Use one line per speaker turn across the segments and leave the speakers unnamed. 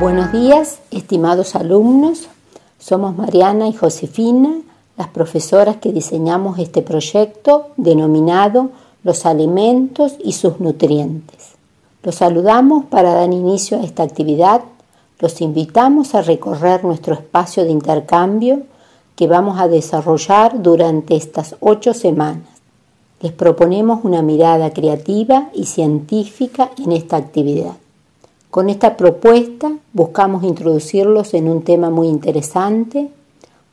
Buenos días, estimados alumnos. Somos Mariana y Josefina, las profesoras que diseñamos este proyecto denominado Los alimentos y sus nutrientes. Los saludamos para dar inicio a esta actividad. Los invitamos a recorrer nuestro espacio de intercambio que vamos a desarrollar durante estas ocho semanas. Les proponemos una mirada creativa y científica en esta actividad. Con esta propuesta buscamos introducirlos en un tema muy interesante,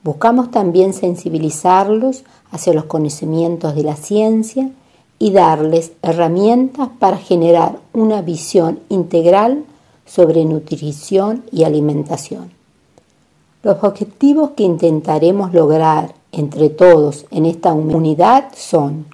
buscamos también sensibilizarlos hacia los conocimientos de la ciencia y darles herramientas para generar una visión integral sobre nutrición y alimentación. Los objetivos que intentaremos lograr entre todos en esta unidad son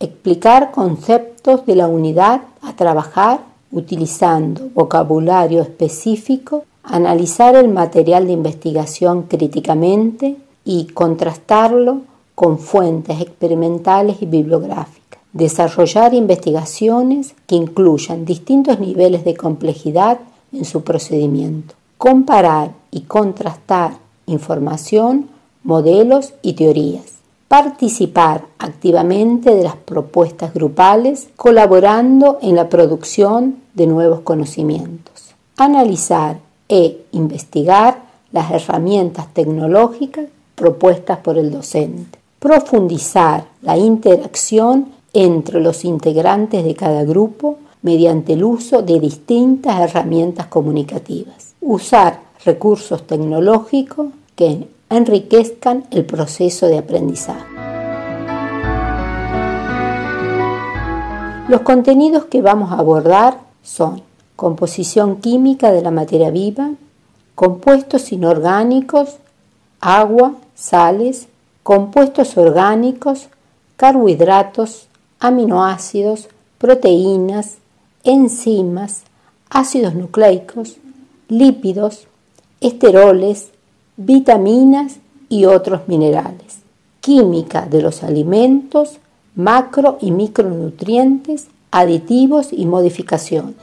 explicar conceptos de la unidad a trabajar utilizando vocabulario específico, analizar el material de investigación críticamente y contrastarlo con fuentes experimentales y bibliográficas. Desarrollar investigaciones que incluyan distintos niveles de complejidad en su procedimiento. Comparar y contrastar información, modelos y teorías participar activamente de las propuestas grupales, colaborando en la producción de nuevos conocimientos, analizar e investigar las herramientas tecnológicas propuestas por el docente, profundizar la interacción entre los integrantes de cada grupo mediante el uso de distintas herramientas comunicativas, usar recursos tecnológicos que enriquezcan el proceso de aprendizaje. Los contenidos que vamos a abordar son composición química de la materia viva, compuestos inorgánicos, agua, sales, compuestos orgánicos, carbohidratos, aminoácidos, proteínas, enzimas, ácidos nucleicos, lípidos, esteroles, vitaminas y otros minerales, química de los alimentos, macro y micronutrientes, aditivos y modificaciones.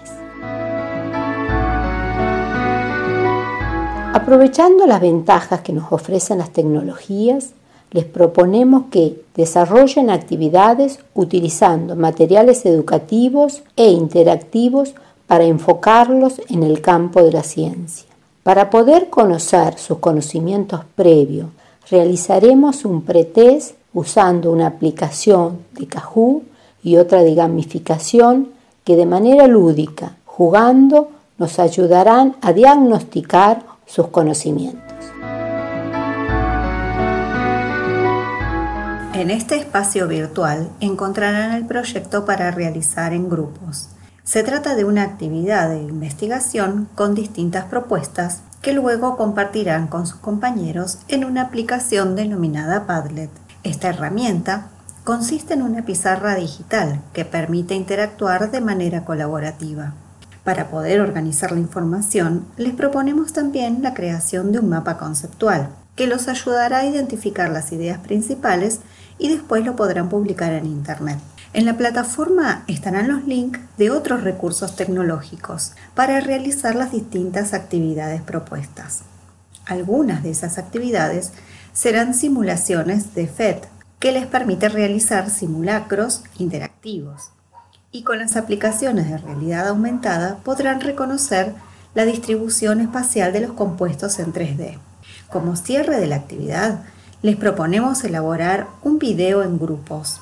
Aprovechando las ventajas que nos ofrecen las tecnologías, les proponemos que desarrollen actividades utilizando materiales educativos e interactivos para enfocarlos en el campo de la ciencia. Para poder conocer sus conocimientos previos, realizaremos un pretest usando una aplicación de Kahoot y otra de gamificación que de manera lúdica, jugando, nos ayudarán a diagnosticar sus conocimientos.
En este espacio virtual encontrarán el proyecto para realizar en grupos. Se trata de una actividad de investigación con distintas propuestas que luego compartirán con sus compañeros en una aplicación denominada Padlet. Esta herramienta consiste en una pizarra digital que permite interactuar de manera colaborativa. Para poder organizar la información, les proponemos también la creación de un mapa conceptual, que los ayudará a identificar las ideas principales y después lo podrán publicar en Internet. En la plataforma estarán los links de otros recursos tecnológicos para realizar las distintas actividades propuestas. Algunas de esas actividades serán simulaciones de FED, que les permite realizar simulacros interactivos. Y con las aplicaciones de realidad aumentada podrán reconocer la distribución espacial de los compuestos en 3D. Como cierre de la actividad, les proponemos elaborar un video en grupos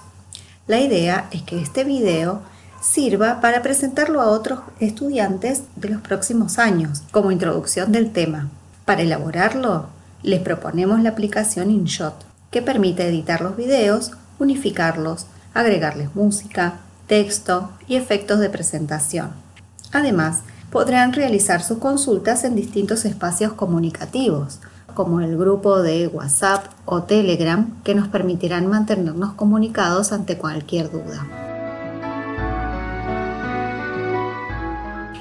la idea es que este video sirva para presentarlo a otros estudiantes de los próximos años como introducción del tema. Para elaborarlo, les proponemos la aplicación InShot, que permite editar los videos, unificarlos, agregarles música, texto y efectos de presentación. Además, podrán realizar sus consultas en distintos espacios comunicativos, como el grupo de WhatsApp o Telegram que nos permitirán mantenernos comunicados ante cualquier duda.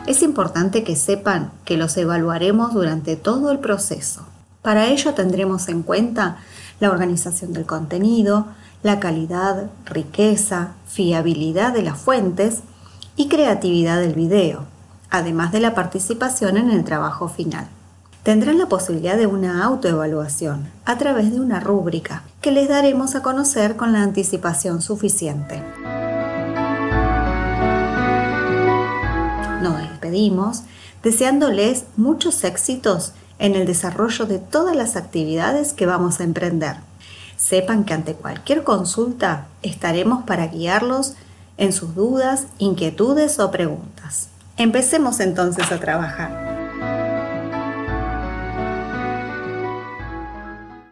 Es importante que sepan que los evaluaremos durante todo el proceso. Para ello tendremos en cuenta la organización del contenido, la calidad, riqueza, fiabilidad de las fuentes y creatividad del video, además de la participación en el trabajo final. Tendrán la posibilidad de una autoevaluación a través de una rúbrica que les daremos a conocer con la anticipación suficiente. Nos despedimos deseándoles muchos éxitos en el desarrollo de todas las actividades que vamos a emprender. Sepan que ante cualquier consulta estaremos para guiarlos en sus dudas, inquietudes o preguntas. Empecemos entonces a trabajar.